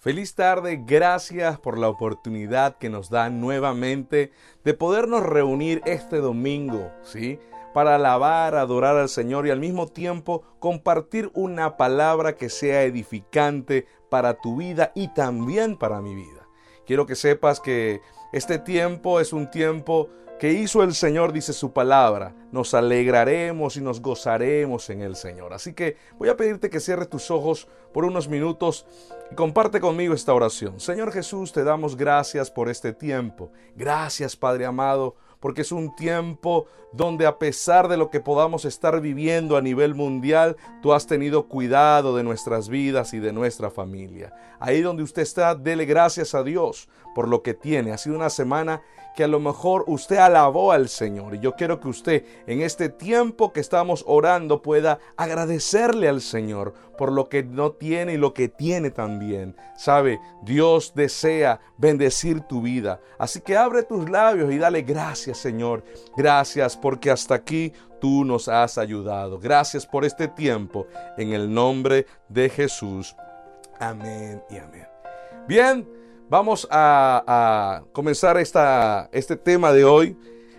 Feliz tarde, gracias por la oportunidad que nos dan nuevamente de podernos reunir este domingo, ¿sí? Para alabar, adorar al Señor y al mismo tiempo compartir una palabra que sea edificante para tu vida y también para mi vida. Quiero que sepas que este tiempo es un tiempo que hizo el Señor, dice su palabra. Nos alegraremos y nos gozaremos en el Señor. Así que voy a pedirte que cierres tus ojos por unos minutos y comparte conmigo esta oración. Señor Jesús, te damos gracias por este tiempo. Gracias, Padre amado porque es un tiempo donde a pesar de lo que podamos estar viviendo a nivel mundial, tú has tenido cuidado de nuestras vidas y de nuestra familia. Ahí donde usted está, dele gracias a Dios por lo que tiene. Ha sido una semana que a lo mejor usted alabó al Señor. Y yo quiero que usted en este tiempo que estamos orando pueda agradecerle al Señor por lo que no tiene y lo que tiene también. Sabe, Dios desea bendecir tu vida. Así que abre tus labios y dale gracias Señor. Gracias porque hasta aquí tú nos has ayudado. Gracias por este tiempo. En el nombre de Jesús. Amén y amén. Bien. Vamos a, comenzar esta, este tema de hoy.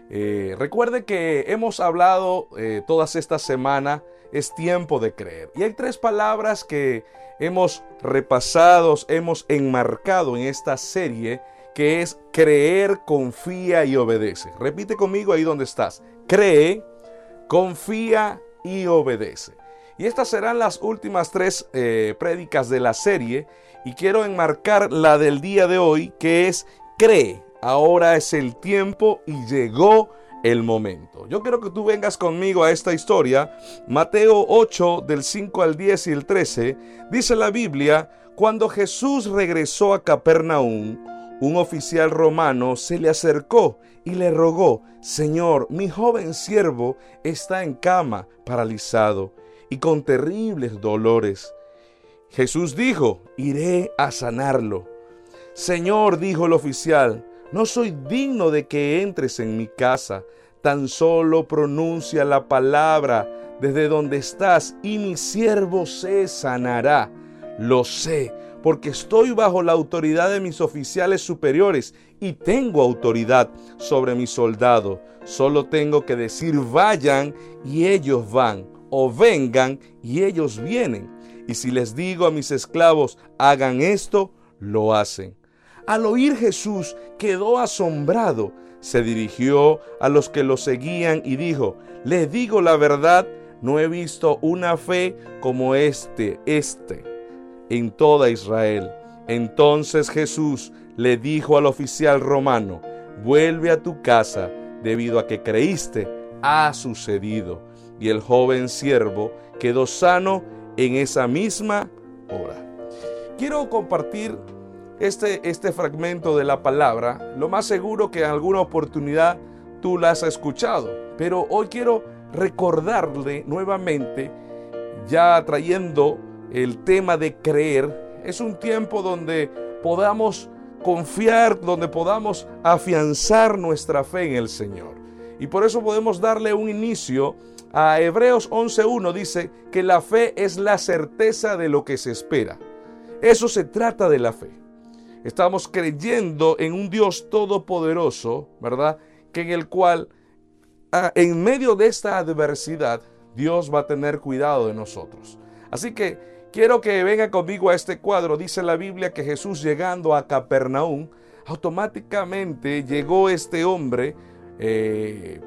Eh, recuerde que hemos hablado eh, todas estas semanas, es tiempo de creer. Y hay tres palabras que hemos repasado, hemos enmarcado en esta serie, que es creer, confía y obedece. Repite conmigo ahí donde estás. Cree, confía y obedece. Y estas serán las últimas tres eh, prédicas de la serie y quiero enmarcar la del día de hoy que es cree, ahora es el tiempo y llegó el momento. Yo quiero que tú vengas conmigo a esta historia. Mateo 8 del 5 al 10 y el 13 dice la Biblia, cuando Jesús regresó a Capernaum, un oficial romano se le acercó y le rogó, Señor, mi joven siervo está en cama, paralizado y con terribles dolores. Jesús dijo, iré a sanarlo. Señor, dijo el oficial, no soy digno de que entres en mi casa, tan solo pronuncia la palabra desde donde estás y mi siervo se sanará. Lo sé, porque estoy bajo la autoridad de mis oficiales superiores y tengo autoridad sobre mis soldados. Solo tengo que decir vayan y ellos van, o vengan y ellos vienen y si les digo a mis esclavos, hagan esto, lo hacen. Al oír Jesús quedó asombrado, se dirigió a los que lo seguían y dijo, les digo la verdad, no he visto una fe como este, este, en toda Israel. Entonces Jesús le dijo al oficial romano, vuelve a tu casa, debido a que creíste, ha sucedido. Y el joven siervo quedó sano en esa misma hora. Quiero compartir este, este fragmento de la palabra. Lo más seguro que en alguna oportunidad tú la has escuchado, pero hoy quiero recordarle nuevamente, ya trayendo el tema de creer. Es un tiempo donde podamos confiar, donde podamos afianzar nuestra fe en el Señor. Y por eso podemos darle un inicio a Hebreos 11.1 dice que la fe es la certeza de lo que se espera. Eso se trata de la fe. Estamos creyendo en un Dios todopoderoso, ¿verdad? Que en el cual, ah, en medio de esta adversidad, Dios va a tener cuidado de nosotros. Así que quiero que venga conmigo a este cuadro. Dice la Biblia que Jesús llegando a Capernaum, automáticamente llegó este hombre eh,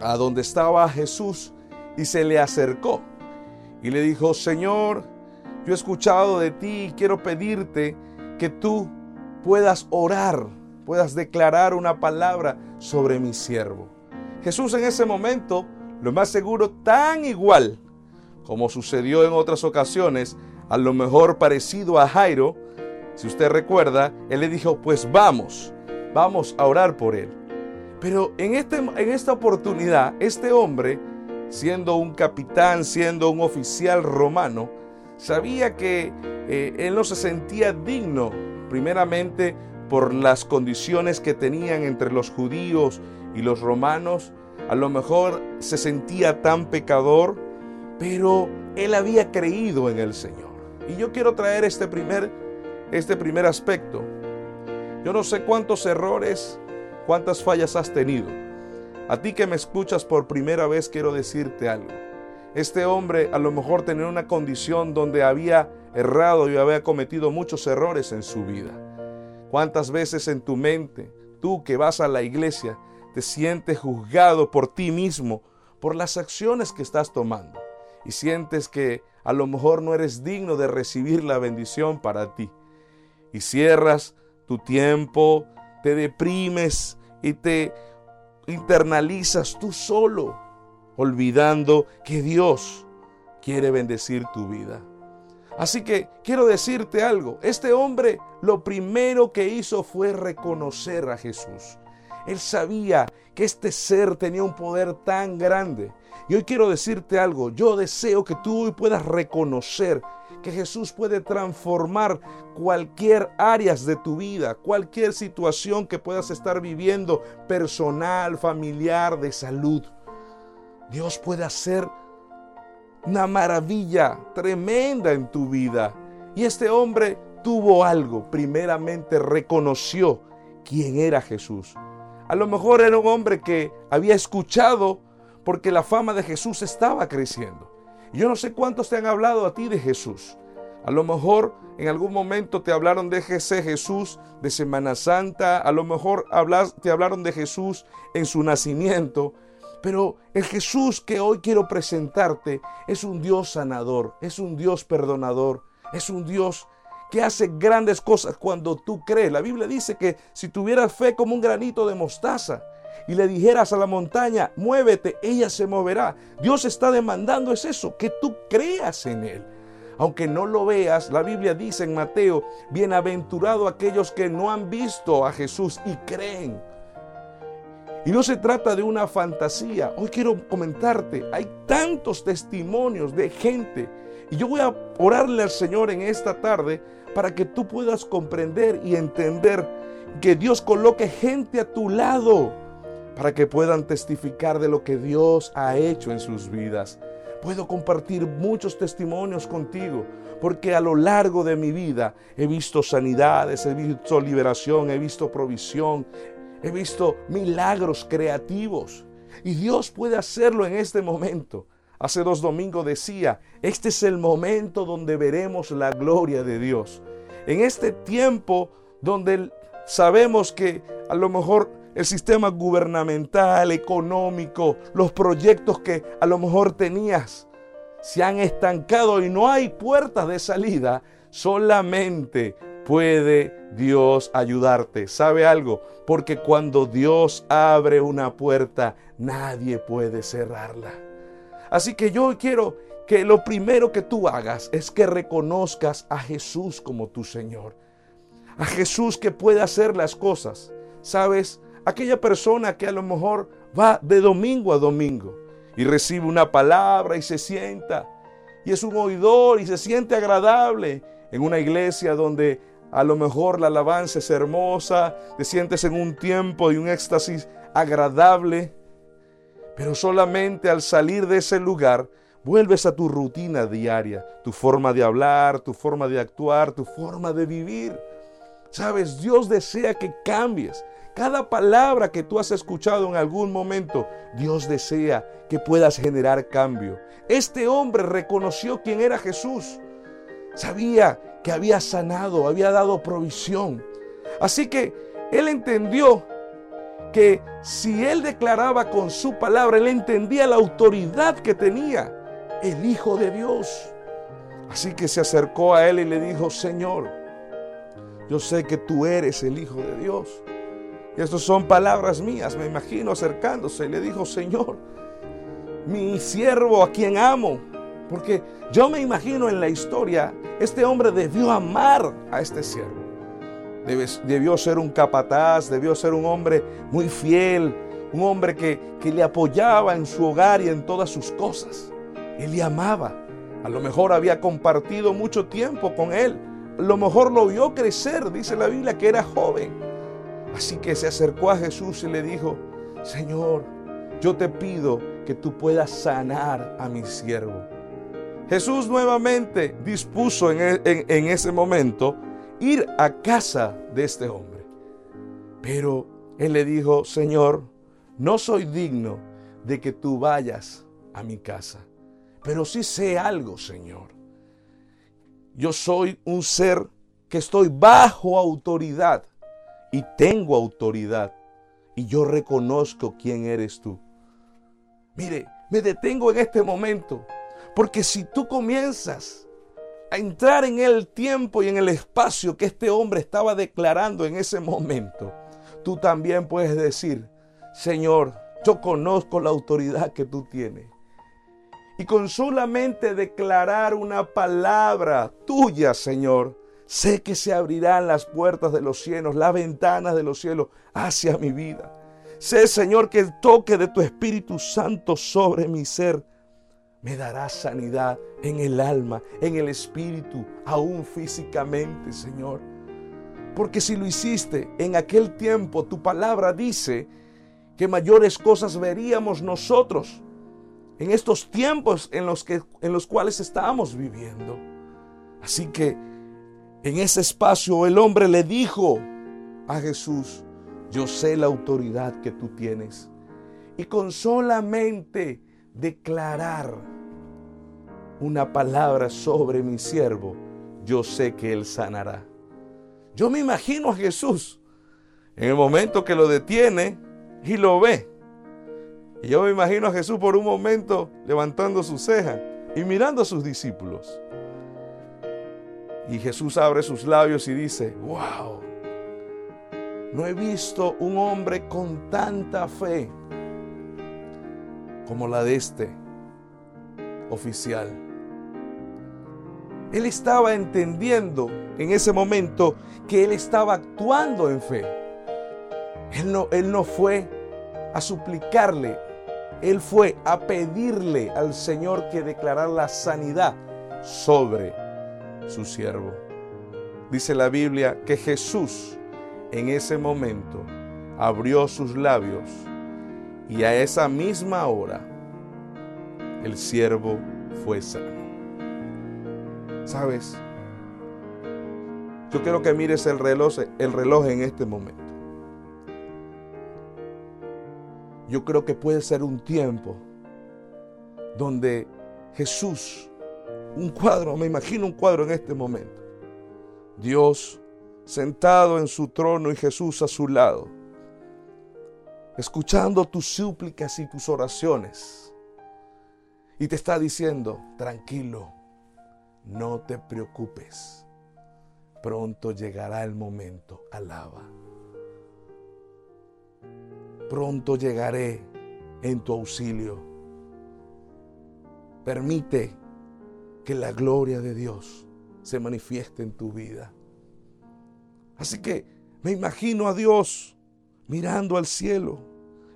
a donde estaba Jesús y se le acercó y le dijo, Señor, yo he escuchado de ti y quiero pedirte que tú puedas orar, puedas declarar una palabra sobre mi siervo. Jesús en ese momento, lo más seguro, tan igual como sucedió en otras ocasiones, a lo mejor parecido a Jairo, si usted recuerda, él le dijo, pues vamos, vamos a orar por él. Pero en, este, en esta oportunidad, este hombre, siendo un capitán, siendo un oficial romano, sabía que eh, él no se sentía digno, primeramente por las condiciones que tenían entre los judíos y los romanos. A lo mejor se sentía tan pecador, pero él había creído en el Señor. Y yo quiero traer este primer este primer aspecto. Yo no sé cuántos errores, cuántas fallas has tenido. A ti que me escuchas por primera vez quiero decirte algo. Este hombre a lo mejor tenía una condición donde había errado y había cometido muchos errores en su vida. ¿Cuántas veces en tu mente, tú que vas a la iglesia, te sientes juzgado por ti mismo, por las acciones que estás tomando? Y sientes que a lo mejor no eres digno de recibir la bendición para ti. Y cierras tu tiempo, te deprimes y te internalizas tú solo, olvidando que Dios quiere bendecir tu vida. Así que quiero decirte algo, este hombre lo primero que hizo fue reconocer a Jesús. Él sabía que este ser tenía un poder tan grande. Y hoy quiero decirte algo, yo deseo que tú hoy puedas reconocer que Jesús puede transformar cualquier áreas de tu vida, cualquier situación que puedas estar viviendo, personal, familiar, de salud. Dios puede hacer una maravilla tremenda en tu vida. Y este hombre tuvo algo. Primeramente reconoció quién era Jesús. A lo mejor era un hombre que había escuchado porque la fama de Jesús estaba creciendo. Yo no sé cuántos te han hablado a ti de Jesús. A lo mejor en algún momento te hablaron de ese Jesús de Semana Santa, a lo mejor te hablaron de Jesús en su nacimiento, pero el Jesús que hoy quiero presentarte es un Dios sanador, es un Dios perdonador, es un Dios que hace grandes cosas cuando tú crees. La Biblia dice que si tuvieras fe como un granito de mostaza y le dijeras a la montaña, muévete, ella se moverá. Dios está demandando es eso, que tú creas en Él. Aunque no lo veas, la Biblia dice en Mateo, bienaventurado aquellos que no han visto a Jesús y creen. Y no se trata de una fantasía. Hoy quiero comentarte, hay tantos testimonios de gente. Y yo voy a orarle al Señor en esta tarde para que tú puedas comprender y entender que Dios coloque gente a tu lado para que puedan testificar de lo que Dios ha hecho en sus vidas. Puedo compartir muchos testimonios contigo, porque a lo largo de mi vida he visto sanidades, he visto liberación, he visto provisión, He visto milagros creativos y Dios puede hacerlo en este momento. Hace dos domingos decía, este es el momento donde veremos la gloria de Dios. En este tiempo donde sabemos que a lo mejor el sistema gubernamental, económico, los proyectos que a lo mejor tenías se han estancado y no hay puertas de salida, solamente puede Dios ayudarte. ¿Sabe algo? Porque cuando Dios abre una puerta, nadie puede cerrarla. Así que yo quiero que lo primero que tú hagas es que reconozcas a Jesús como tu Señor. A Jesús que puede hacer las cosas. ¿Sabes? Aquella persona que a lo mejor va de domingo a domingo y recibe una palabra y se sienta y es un oidor y se siente agradable en una iglesia donde a lo mejor la alabanza es hermosa, te sientes en un tiempo y un éxtasis agradable, pero solamente al salir de ese lugar vuelves a tu rutina diaria, tu forma de hablar, tu forma de actuar, tu forma de vivir. Sabes, Dios desea que cambies. Cada palabra que tú has escuchado en algún momento, Dios desea que puedas generar cambio. Este hombre reconoció quién era Jesús. Sabía que había sanado, había dado provisión. Así que él entendió que si él declaraba con su palabra, él entendía la autoridad que tenía el Hijo de Dios. Así que se acercó a él y le dijo, Señor, yo sé que tú eres el Hijo de Dios. Y estas son palabras mías, me imagino acercándose. Y le dijo, Señor, mi siervo a quien amo, porque yo me imagino en la historia, este hombre debió amar a este siervo. Debió ser un capataz, debió ser un hombre muy fiel, un hombre que, que le apoyaba en su hogar y en todas sus cosas. Él le amaba. A lo mejor había compartido mucho tiempo con él. Lo mejor lo vio crecer, dice la Biblia, que era joven. Así que se acercó a Jesús y le dijo, Señor, yo te pido que tú puedas sanar a mi siervo. Jesús nuevamente dispuso e, en, ese momento ir a casa de este hombre. Pero él le dijo, Señor, no soy digno de que tú vayas a mi casa, pero sí sé algo, Señor. Yo soy un ser que estoy bajo autoridad y tengo autoridad y yo reconozco quién eres tú. Mire, me detengo en este momento porque si tú comienzas a entrar en el tiempo y en el espacio que este hombre estaba declarando en ese momento, tú también puedes decir, Señor, yo conozco la autoridad que tú tienes. Y con solamente declarar una palabra tuya, Señor, sé que se abrirán las puertas de los cielos, las ventanas de los cielos hacia mi vida. Sé, Señor, que el toque de tu Espíritu Santo sobre mi ser me dará sanidad en el alma, en el espíritu, aún físicamente, Señor. Porque si lo hiciste en aquel tiempo, tu palabra dice que mayores cosas veríamos nosotros en estos tiempos en los, que, en los cuales estábamos viviendo. Así que en ese espacio el hombre le dijo a Jesús, yo sé la autoridad que tú tienes. Y con solamente declarar una palabra sobre mi siervo, yo sé que él sanará. Yo me imagino a Jesús en el momento que lo detiene y lo ve. Y yo me imagino a Jesús por un momento levantando su ceja y mirando a sus discípulos. Y Jesús abre sus labios y dice, wow, no he visto un hombre con tanta fe como la de este oficial. Él estaba entendiendo en ese momento que él estaba actuando en fe. Él no, él no fue a suplicarle, él fue a pedirle al Señor que declarara la sanidad sobre su siervo. Dice la Biblia que Jesús en ese momento abrió sus labios y a esa misma hora el siervo fue sano. ¿Sabes? Yo quiero que mires el reloj, el reloj en este momento. Yo creo que puede ser un tiempo donde Jesús, un cuadro, me imagino un cuadro en este momento. Dios sentado en su trono y Jesús a su lado escuchando tus súplicas y tus oraciones. Y te está diciendo, tranquilo, no te preocupes. Pronto llegará el momento, alaba. Pronto llegaré en tu auxilio. Permite que la gloria de Dios se manifieste en tu vida. Así que me imagino a Dios mirando al cielo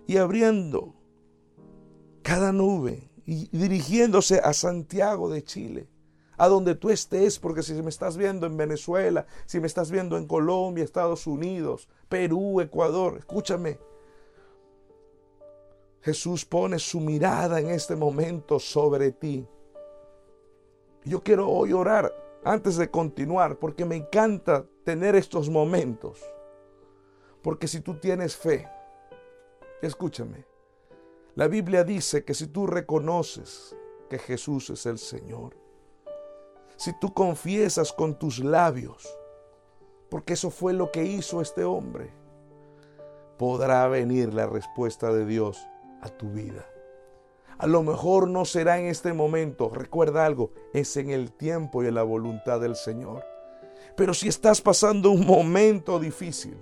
y abriendo cada nube y dirigiéndose a Santiago de Chile, a donde tú estés, porque si me estás viendo en Venezuela, si me estás viendo en Colombia, Estados Unidos, Perú, Ecuador, escúchame. Jesús pone su mirada en este momento sobre ti. Yo quiero hoy orar antes de continuar, porque me encanta tener estos momentos. Porque si tú tienes fe, Escúchame. La Biblia dice que si tú reconoces que Jesús es el Señor, si tú confiesas con tus labios, porque eso fue lo que hizo este hombre, podrá venir la respuesta de Dios a tu vida. A lo mejor no será en este momento, recuerda algo, es en el tiempo y en la voluntad del Señor. Pero si estás pasando un momento difícil,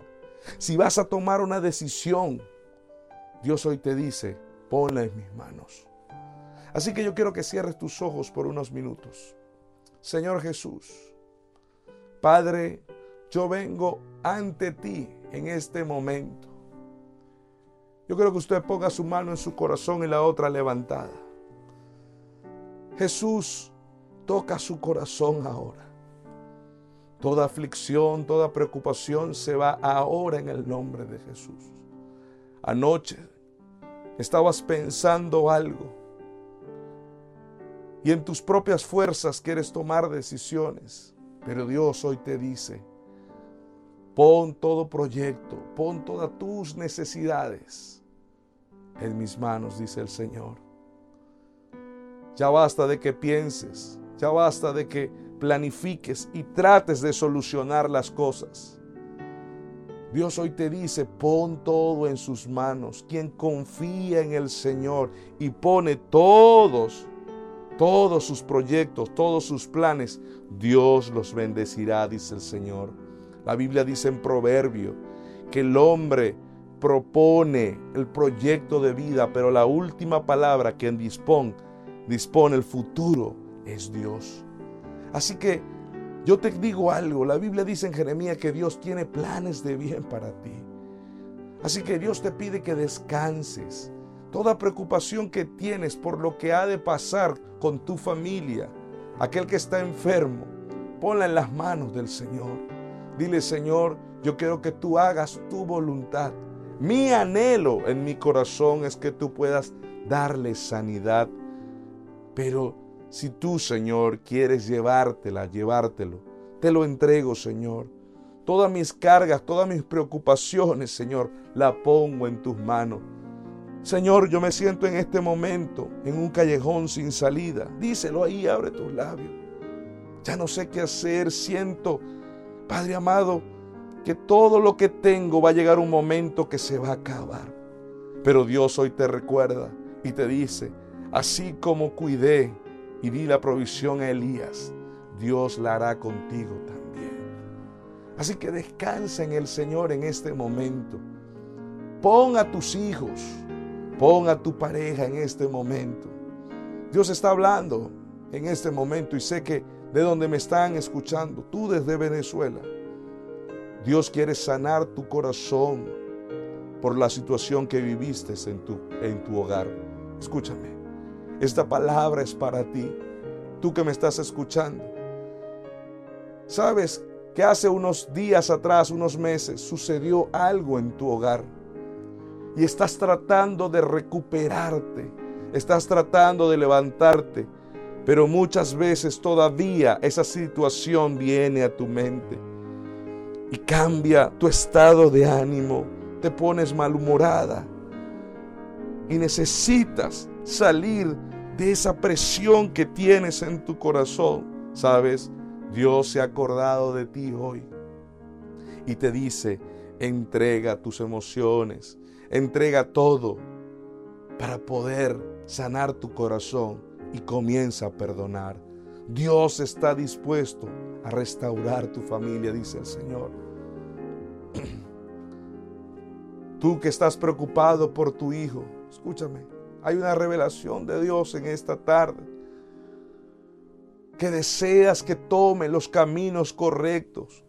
si vas a tomar una decisión, Dios hoy te dice, ponla en mis manos. Así que yo quiero que cierres tus ojos por unos minutos. Señor Jesús, Padre, yo vengo ante ti en este momento. Yo quiero que usted ponga su mano en su corazón y la otra levantada. Jesús, toca su corazón ahora. Toda aflicción, toda preocupación se va ahora en el nombre de Jesús. Anoche estabas pensando algo y en tus propias fuerzas quieres tomar decisiones, pero Dios hoy te dice, Pon todo proyecto, pon todas tus necesidades en mis manos, dice el Señor. Ya basta de que pienses, ya basta de que planifiques y trates de solucionar las cosas. Dios hoy te dice, pon todo en sus manos. Quien confía en el Señor y pone todos, todos sus proyectos, todos sus planes, Dios los bendecirá, dice el Señor. La Biblia dice en Proverbio que el hombre propone el proyecto de vida, pero la última palabra quien dispone, dispone el futuro es Dios. Así que yo te digo algo, la Biblia dice en Jeremías que Dios tiene planes de bien para ti. Así que Dios te pide que descanses. Toda preocupación que tienes por lo que ha de pasar con tu familia, aquel que está enfermo, ponla en las manos del Señor. Dile, Señor, yo quiero que tú hagas tu voluntad. Mi anhelo en mi corazón es que tú puedas darle sanidad. Pero si tú, Señor, quieres llevártela, llevártelo, te lo entrego, Señor. Todas mis cargas, todas mis preocupaciones, Señor, la pongo en tus manos. Señor, yo me siento en este momento en un callejón sin salida. Díselo ahí, abre tus labios. Ya no sé qué hacer, siento, Padre amado, que todo lo que tengo va a llegar un momento que se va a acabar. Pero Dios hoy te recuerda y te dice, así como cuidé y di la provisión a Elías, Dios la hará contigo también. Así que descansa en el Señor en este momento. Pon a tus hijos, pon a tu pareja en este momento. Dios está hablando en este momento y sé que de donde me están escuchando, tú desde Venezuela, Dios quiere sanar tu corazón por la situación que viviste en tu, en tu hogar. Escúchame. Esta palabra es para ti, tú que me estás escuchando. Sabes que hace unos días atrás, unos meses, sucedió algo en tu hogar y estás tratando de recuperarte, estás tratando de levantarte, pero muchas veces todavía esa situación viene a tu mente y cambia tu estado de ánimo, te pones malhumorada y necesitas salir de esa presión que tienes en tu corazón. Sabes, Dios se ha acordado de ti hoy y te dice, entrega tus emociones, entrega todo para poder sanar tu corazón y comienza a perdonar. Dios está dispuesto a restaurar tu familia, dice el Señor. Tú que estás preocupado por tu hijo, escúchame, hay una revelación de Dios en esta tarde. Que deseas que tome los caminos correctos.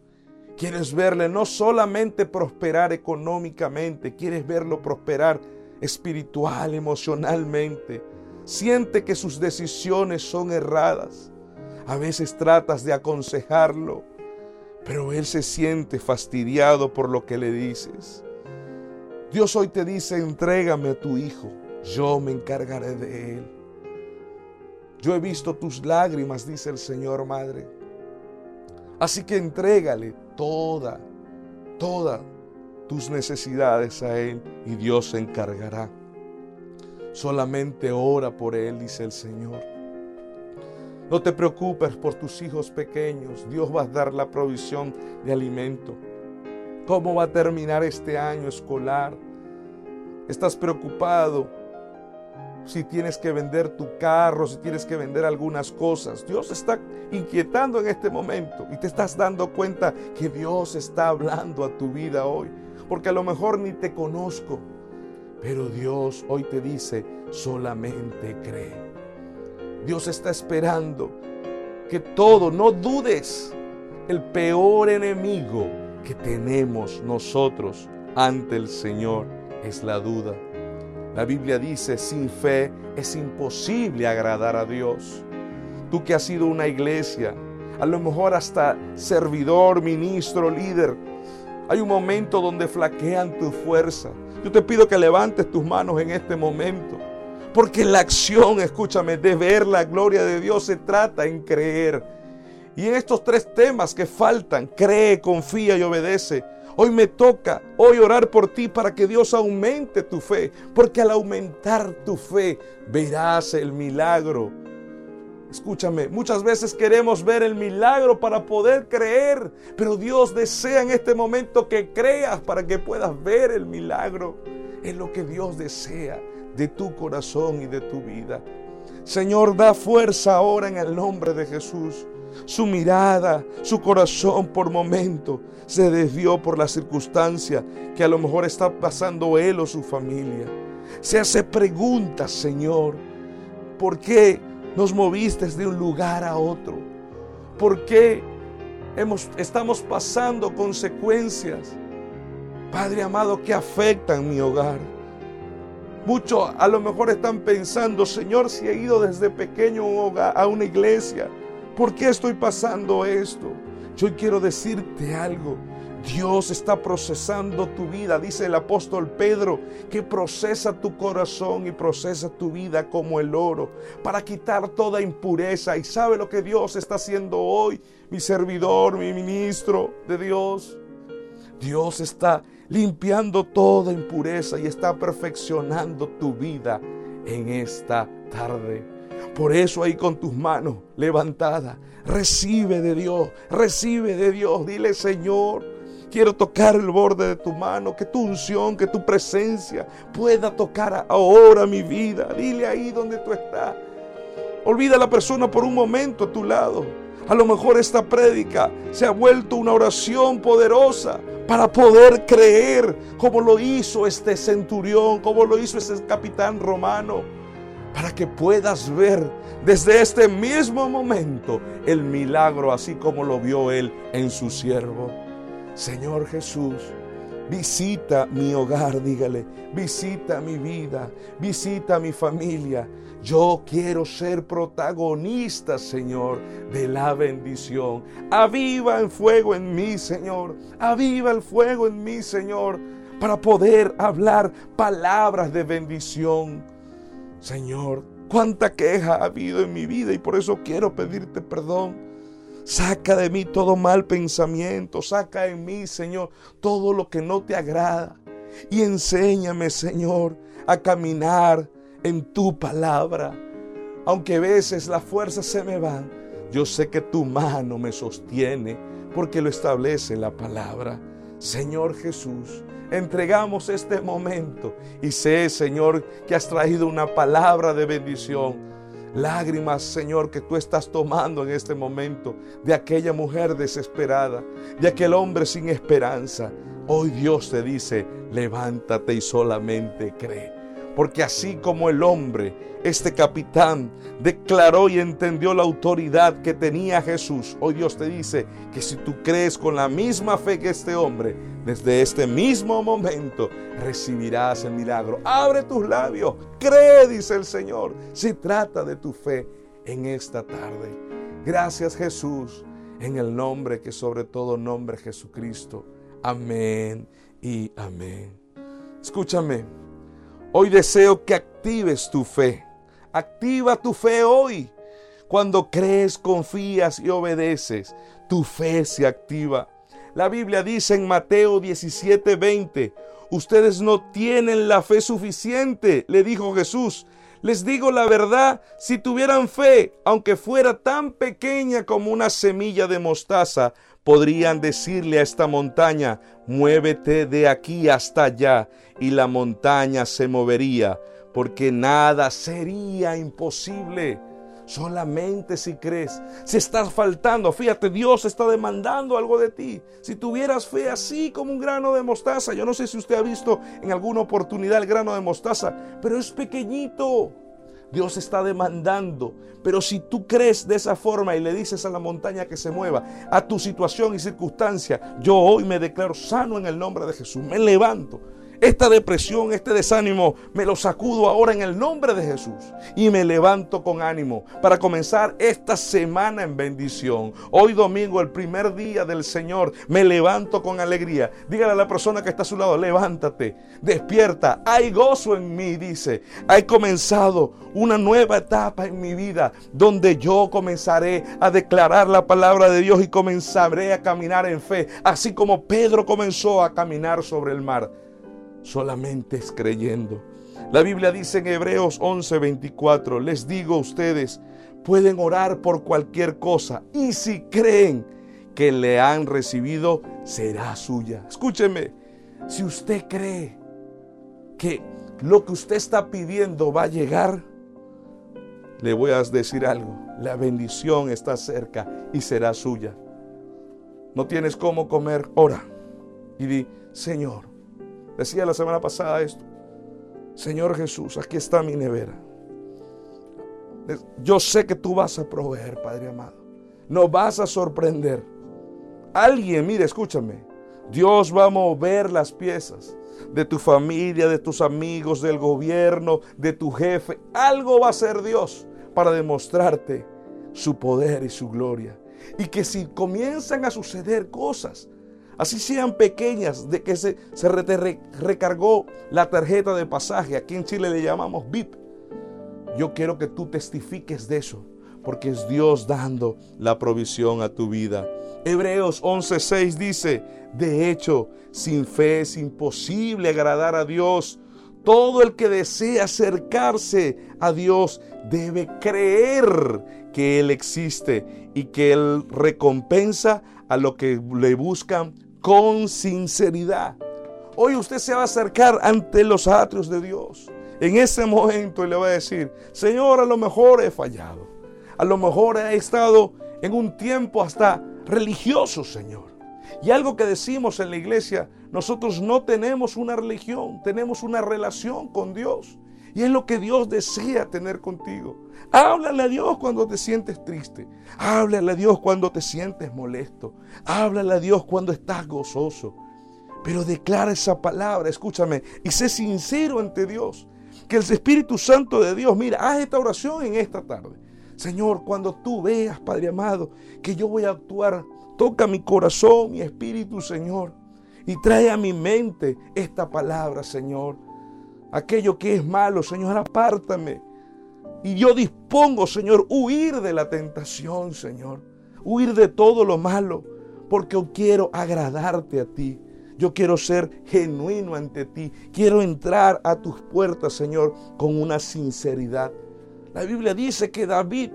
Quieres verle no solamente prosperar económicamente, quieres verlo prosperar espiritual, emocionalmente. Siente que sus decisiones son erradas. A veces tratas de aconsejarlo, pero él se siente fastidiado por lo que le dices. Dios hoy te dice, entrégame a tu hijo yo me encargaré de él. Yo he visto tus lágrimas, dice el Señor Madre. Así que entrégale toda, toda tus necesidades a Él y Dios se encargará. Solamente ora por Él, dice el Señor. No te preocupes por tus hijos pequeños. Dios va a dar la provisión de alimento. ¿Cómo va a terminar este año escolar? ¿Estás preocupado si tienes que vender tu carro, si tienes que vender algunas cosas. Dios está inquietando en este momento y te estás dando cuenta que Dios está hablando a tu vida hoy. Porque a lo mejor ni te conozco, pero Dios hoy te dice, solamente cree. Dios está esperando que todo, no dudes, el peor enemigo que tenemos nosotros ante el Señor es la duda. La Biblia dice, sin fe es imposible agradar a Dios. Tú que has sido una iglesia, a lo mejor hasta servidor, ministro, líder, hay un momento donde flaquean tu fuerza. Yo te pido que levantes tus manos en este momento. Porque la acción, escúchame, de ver la gloria de Dios se trata en creer. Y en estos tres temas que faltan, cree, confía y obedece. Hoy me toca hoy orar por ti para que Dios aumente tu fe, porque al aumentar tu fe verás el milagro. Escúchame, muchas veces queremos ver el milagro para poder creer, pero Dios desea en este momento que creas para que puedas ver el milagro. Es lo que Dios desea de tu corazón y de tu vida. Señor, da fuerza ahora en el nombre de Jesús. Su mirada, su corazón por momento se desvió por la circunstancia que a lo mejor está pasando él o su familia. Se hace preguntas, Señor, ¿por qué nos moviste de un lugar a otro? ¿Por qué hemos, estamos pasando consecuencias, Padre amado, que afectan mi hogar? Muchos a lo mejor están pensando, Señor, si he ido desde pequeño a una iglesia, ¿por qué estoy pasando esto? Yo quiero decirte algo. Dios está procesando tu vida, dice el apóstol Pedro, que procesa tu corazón y procesa tu vida como el oro para quitar toda impureza. Y sabe lo que Dios está haciendo hoy, mi servidor, mi ministro de Dios. Dios está limpiando toda impureza y está perfeccionando tu vida en esta tarde. Por eso ahí con tus manos levantadas, recibe de Dios, recibe de Dios. Dile, Señor, quiero tocar el borde de tu mano, que tu unción, que tu presencia pueda tocar ahora mi vida. Dile ahí donde tú estás. Olvida a la persona por un momento a tu lado. A lo mejor esta prédica se ha vuelto una oración poderosa para poder creer como lo hizo este centurión, como lo hizo ese capitán romano, para que puedas ver desde este mismo momento el milagro así como lo vio él en su siervo. Señor Jesús, visita mi hogar, dígale, visita mi vida, visita mi familia. Yo quiero ser protagonista, Señor, de la bendición. Aviva el fuego en mí, Señor. Aviva el fuego en mí, Señor, para poder hablar palabras de bendición. Señor, cuánta queja ha habido en mi vida y por eso quiero pedirte perdón. Saca de mí todo mal pensamiento, saca en mí, Señor, todo lo que no te agrada. Y enséñame, Señor, a caminar en tu palabra. Aunque a veces las fuerzas se me van, yo sé que tu mano me sostiene porque lo establece la palabra. Señor Jesús, entregamos este momento y sé, Señor, que has traído una palabra de bendición. Lágrimas, Señor, que tú estás tomando en este momento de aquella mujer desesperada, de aquel hombre sin esperanza. Hoy Dios te dice, levántate y solamente cree. Porque así como el hombre, este capitán, declaró y entendió la autoridad que tenía Jesús, hoy Dios te dice que si tú crees con la misma fe que este hombre, desde este mismo momento recibirás el milagro. Abre tus labios, cree, dice el Señor. Si trata de tu fe en esta tarde. Gracias Jesús, en el nombre que sobre todo nombre Jesucristo. Amén y amén. Escúchame. Hoy deseo que actives tu fe. Activa tu fe hoy. Cuando crees, confías y obedeces, tu fe se activa. La Biblia dice en Mateo 17:20, ustedes no tienen la fe suficiente, le dijo Jesús. Les digo la verdad, si tuvieran fe, aunque fuera tan pequeña como una semilla de mostaza, podrían decirle a esta montaña, muévete de aquí hasta allá, y la montaña se movería, porque nada sería imposible. Solamente si crees, si estás faltando, fíjate, Dios está demandando algo de ti. Si tuvieras fe así como un grano de mostaza, yo no sé si usted ha visto en alguna oportunidad el grano de mostaza, pero es pequeñito. Dios está demandando. Pero si tú crees de esa forma y le dices a la montaña que se mueva, a tu situación y circunstancia, yo hoy me declaro sano en el nombre de Jesús. Me levanto Esta depresión, este desánimo, me lo sacudo ahora en el nombre de Jesús y me levanto con ánimo para comenzar esta semana en bendición. Hoy domingo, el primer día del Señor, me levanto con alegría. Dígale a la persona que está a su lado, levántate, despierta, hay gozo en mí, dice. Hay comenzado una nueva etapa en mi vida donde yo comenzaré a declarar la palabra de Dios y comenzaré a caminar en fe, así como Pedro comenzó a caminar sobre el mar solamente es creyendo. La Biblia dice en Hebreos 11:24, les digo a ustedes, pueden orar por cualquier cosa y si creen que le han recibido, será suya. Escúcheme, si usted cree que lo que usted está pidiendo va a llegar, le voy a decir algo, la bendición está cerca y será suya. No tienes cómo comer, ora y di, Señor, Decía la semana pasada esto. Señor Jesús, aquí está mi nevera. Yo sé que tú vas a proveer, Padre amado. No vas a sorprender. Alguien, mire, escúchame. Dios va a mover las piezas de tu familia, de tus amigos, del gobierno, de tu jefe. Algo va a hacer Dios para demostrarte su poder y su gloria. Y que si comienzan a suceder cosas así sean pequeñas, de que se, recargó la tarjeta de pasaje, aquí en Chile le llamamos VIP. Yo quiero que tú testifiques de eso, porque es Dios dando la provisión a tu vida. Hebreos 11:6 dice, de hecho, sin fe es imposible agradar a Dios. Todo el que desea acercarse a Dios debe creer que Él existe y que Él recompensa a lo que le buscan con sinceridad. Hoy usted se va a acercar ante los atrios de Dios. En ese momento le va a decir, Señor, a lo mejor he fallado. A lo mejor he estado en un tiempo hasta religioso, Señor. Y algo que decimos en la iglesia, nosotros no tenemos una religión, tenemos una relación con Dios. Y es lo que Dios desea tener contigo. Háblale a Dios cuando te sientes triste. Háblale a Dios cuando te sientes molesto. Háblale a Dios cuando estás gozoso. Pero declara esa palabra, escúchame, y sé sincero ante Dios. Que el Espíritu Santo de Dios, mira, haz esta oración en esta tarde. Señor, cuando tú veas, Padre amado, que yo voy a actuar, toca mi corazón, mi espíritu, Señor. Y trae a mi mente esta palabra, Señor aquello que es malo, Señor, apártame. Y yo dispongo, Señor, huir de la tentación, Señor. Huir de todo lo malo, porque yo quiero agradarte a ti. Yo quiero ser genuino ante ti. Quiero entrar a tus puertas, Señor, con una sinceridad. La Biblia dice que David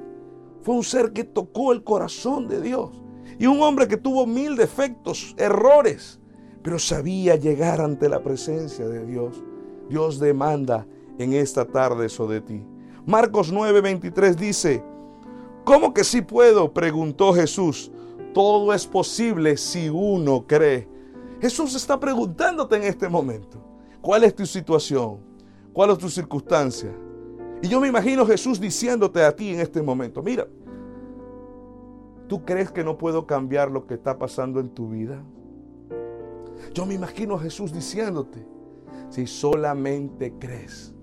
fue un ser que tocó el corazón de Dios. Y un hombre que tuvo mil defectos, errores, pero sabía llegar ante la presencia de Dios. Dios demanda en esta tarde eso de ti. Marcos 9:23 dice, ¿cómo que sí puedo? preguntó Jesús. Todo es posible si uno cree. Jesús está preguntándote en este momento, ¿cuál es tu situación? ¿Cuál es tu circunstancia? Y yo me imagino Jesús diciéndote a ti en este momento, mira, ¿tú crees que no puedo cambiar lo que está pasando en tu vida? Yo me imagino a Jesús diciéndote, si solamente crees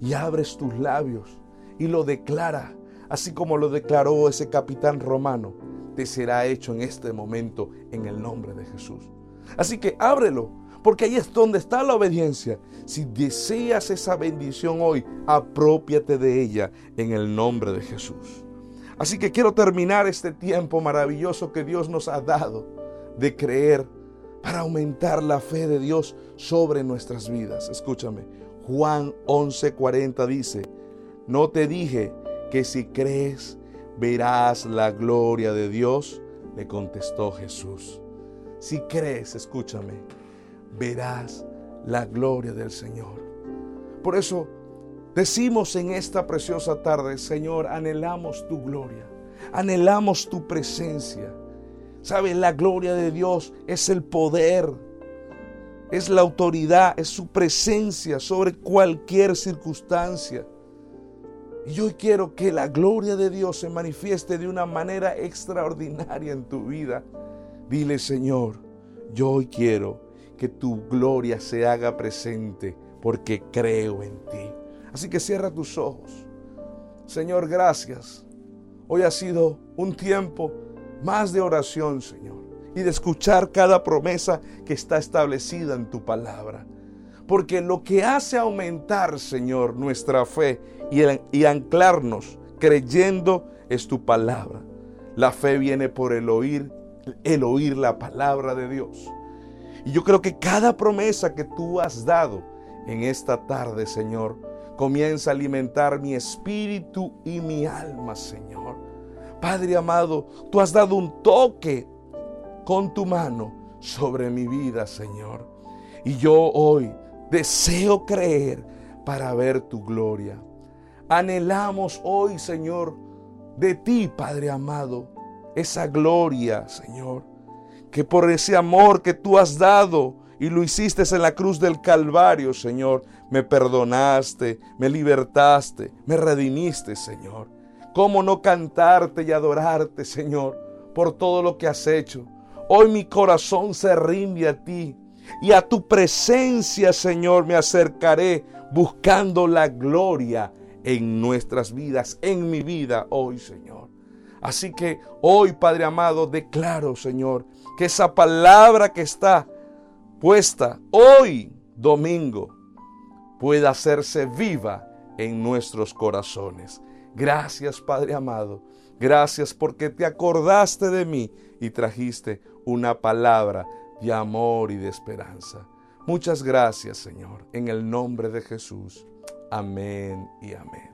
y abres tus labios y lo declara, así como lo declaró ese capitán romano, te será hecho en este momento en el nombre de Jesús. Así que ábrelo, porque ahí es donde está la obediencia. Si deseas esa bendición hoy, apropiate de ella en el nombre de Jesús. Así que quiero terminar este tiempo maravilloso que Dios nos ha dado de creer para aumentar la fe de Dios sobre nuestras vidas. Escúchame, Juan 11:40 dice, no te dije que si crees verás la gloria de Dios, le contestó Jesús. Si crees, escúchame, verás la gloria del Señor. Por eso decimos en esta preciosa tarde, Señor, anhelamos tu gloria, anhelamos tu presencia. ¿Sabe? La gloria de Dios es el poder, es la autoridad, es su presencia sobre cualquier circunstancia. Y yo quiero que la gloria de Dios se manifieste de una manera extraordinaria en tu vida. Dile, Señor, yo hoy quiero que tu gloria se haga presente porque creo en ti. Así que cierra tus ojos. Señor, gracias. Hoy ha sido un tiempo más de oración, Señor, y de escuchar cada promesa que está establecida en tu palabra. Porque lo que hace aumentar, Señor, nuestra fe y, anclarnos creyendo es tu palabra. La fe viene por el oír, el oír la palabra de Dios. Y yo creo que cada promesa que tú has dado en esta tarde, Señor, comienza a alimentar mi espíritu y mi alma, Señor. Padre amado, tú has dado un toque con tu mano sobre mi vida, Señor. Y yo hoy deseo creer para ver tu gloria. Anhelamos hoy, Señor, de ti, Padre amado, esa gloria, Señor, que por ese amor que tú has dado y lo hiciste en la cruz del Calvario, Señor, me perdonaste, me libertaste, me redimiste, Señor. ¿Cómo no cantarte y adorarte, Señor, por todo lo que has hecho? Hoy mi corazón se rinde a ti y a tu presencia, Señor, me acercaré buscando la gloria en nuestras vidas, en mi vida hoy, Señor. Así que hoy, Padre amado, declaro, Señor, que esa palabra que está puesta hoy, domingo, pueda hacerse viva en nuestros corazones. Gracias, Padre amado. Gracias porque te acordaste de mí y trajiste una palabra de amor y de esperanza. Muchas gracias, Señor, en el nombre de Jesús. Amén y amén.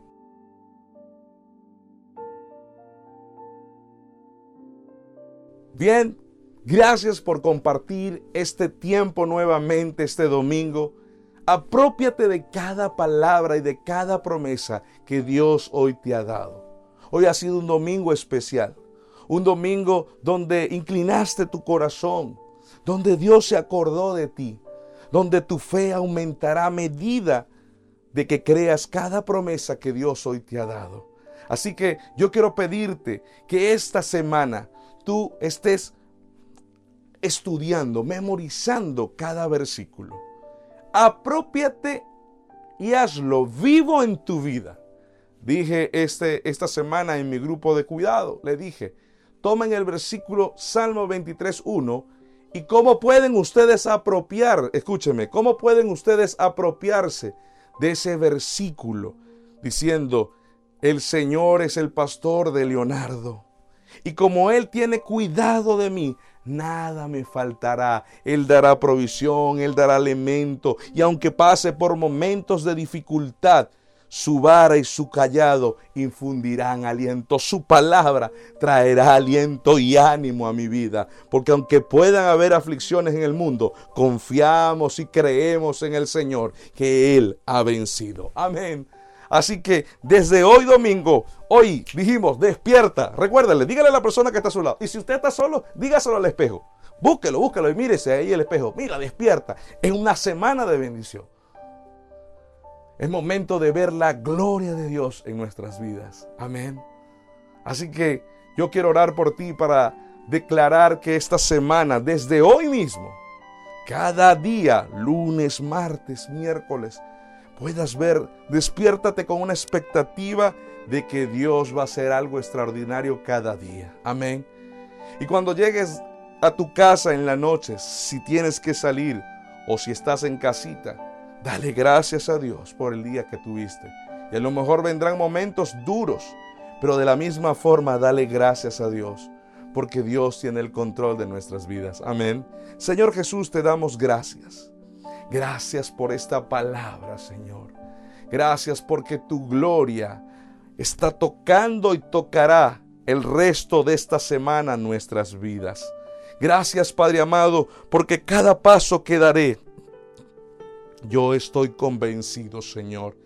Bien, gracias por compartir este tiempo nuevamente este domingo. Apropiate de cada palabra y de cada promesa que Dios hoy te ha dado. Hoy ha sido un domingo especial, un domingo donde inclinaste tu corazón, donde Dios se acordó de ti, donde tu fe aumentará a medida de que creas cada promesa que Dios hoy te ha dado. Así que yo quiero pedirte que esta semana tú estés estudiando, memorizando cada versículo. Apropiate y hazlo vivo en tu vida. Dije este, esta semana en mi grupo de cuidado, le dije, tomen el versículo Salmo 23.1 y cómo pueden ustedes apropiar, escúcheme, cómo pueden ustedes apropiarse de ese versículo diciendo, el Señor es el pastor de Leonardo. Y como Él tiene cuidado de mí, nada me faltará. Él dará provisión, Él dará alimento. Y aunque pase por momentos de dificultad, su vara y su callado infundirán aliento. Su palabra traerá aliento y ánimo a mi vida. Porque aunque puedan haber aflicciones en el mundo, confiamos y creemos en el Señor que Él ha vencido. Amén. Así que desde hoy domingo, hoy dijimos, despierta. Recuérdale, dígale a la persona que está a su lado. Y si usted está solo, dígaselo al espejo. Búsquelo, búsquelo y mírese ahí el espejo. Mira, despierta. Es una semana de bendición. Es momento de ver la gloria de Dios en nuestras vidas. Amén. Así que yo quiero orar por ti para declarar que esta semana, desde hoy mismo, cada día, lunes, martes, miércoles, puedas ver, despiértate con una expectativa de que Dios va a hacer algo extraordinario cada día. Amén. Y cuando llegues a tu casa en la noche, si tienes que salir o si estás en casita, Dale gracias a Dios por el día que tuviste. Y a lo mejor vendrán momentos duros, pero de la misma forma dale gracias a Dios, porque Dios tiene el control de nuestras vidas. Amén. Señor Jesús, te damos gracias. Gracias por esta palabra, Señor. Gracias porque tu gloria está tocando y tocará el resto de esta semana nuestras vidas. Gracias, Padre amado, porque cada paso que daré yo estoy convencido, Señor,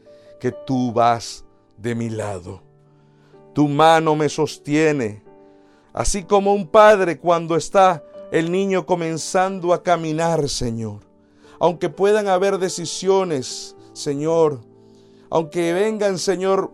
que tú vas de mi lado. Tu mano me sostiene, así como un padre cuando está el niño comenzando a caminar, Señor. Aunque puedan haber decisiones, Señor, aunque vengan, Señor,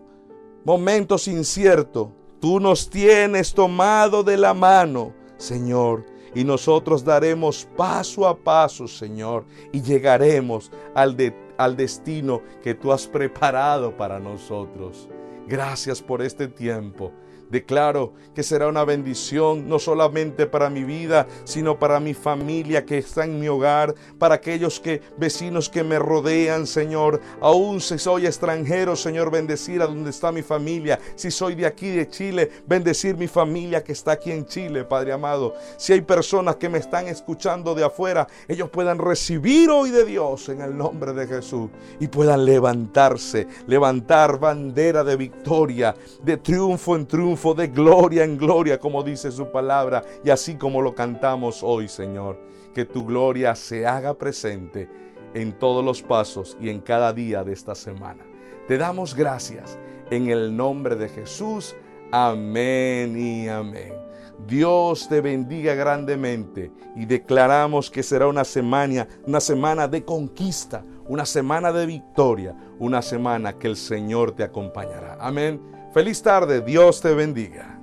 momentos inciertos, tú nos tienes tomado de la mano, Señor, y nosotros daremos paso a paso, Señor, y llegaremos al, al destino que tú has preparado para nosotros. Gracias por este tiempo. Declaro que será una bendición no solamente para mi vida, sino para mi familia que está en mi hogar, para aquellos que vecinos que me rodean, Señor. Aún si soy extranjero, Señor, bendecir a donde está mi familia. Si soy de aquí de Chile, bendecir mi familia que está aquí en Chile, Padre amado. Si hay personas que me están escuchando de afuera, ellos puedan recibir hoy de Dios en el nombre de Jesús y puedan levantarse, levantar bandera de victoria, de triunfo en triunfo de gloria en gloria, como dice su palabra, y así como lo cantamos hoy, Señor. Que tu gloria se haga presente en todos los pasos y en cada día de esta semana. Te damos gracias en el nombre de Jesús. Amén y amén. Dios te bendiga grandemente y declaramos que será una semana, una semana de conquista, una semana de victoria, una semana que el Señor te acompañará. Amén. Feliz tarde, Dios te bendiga.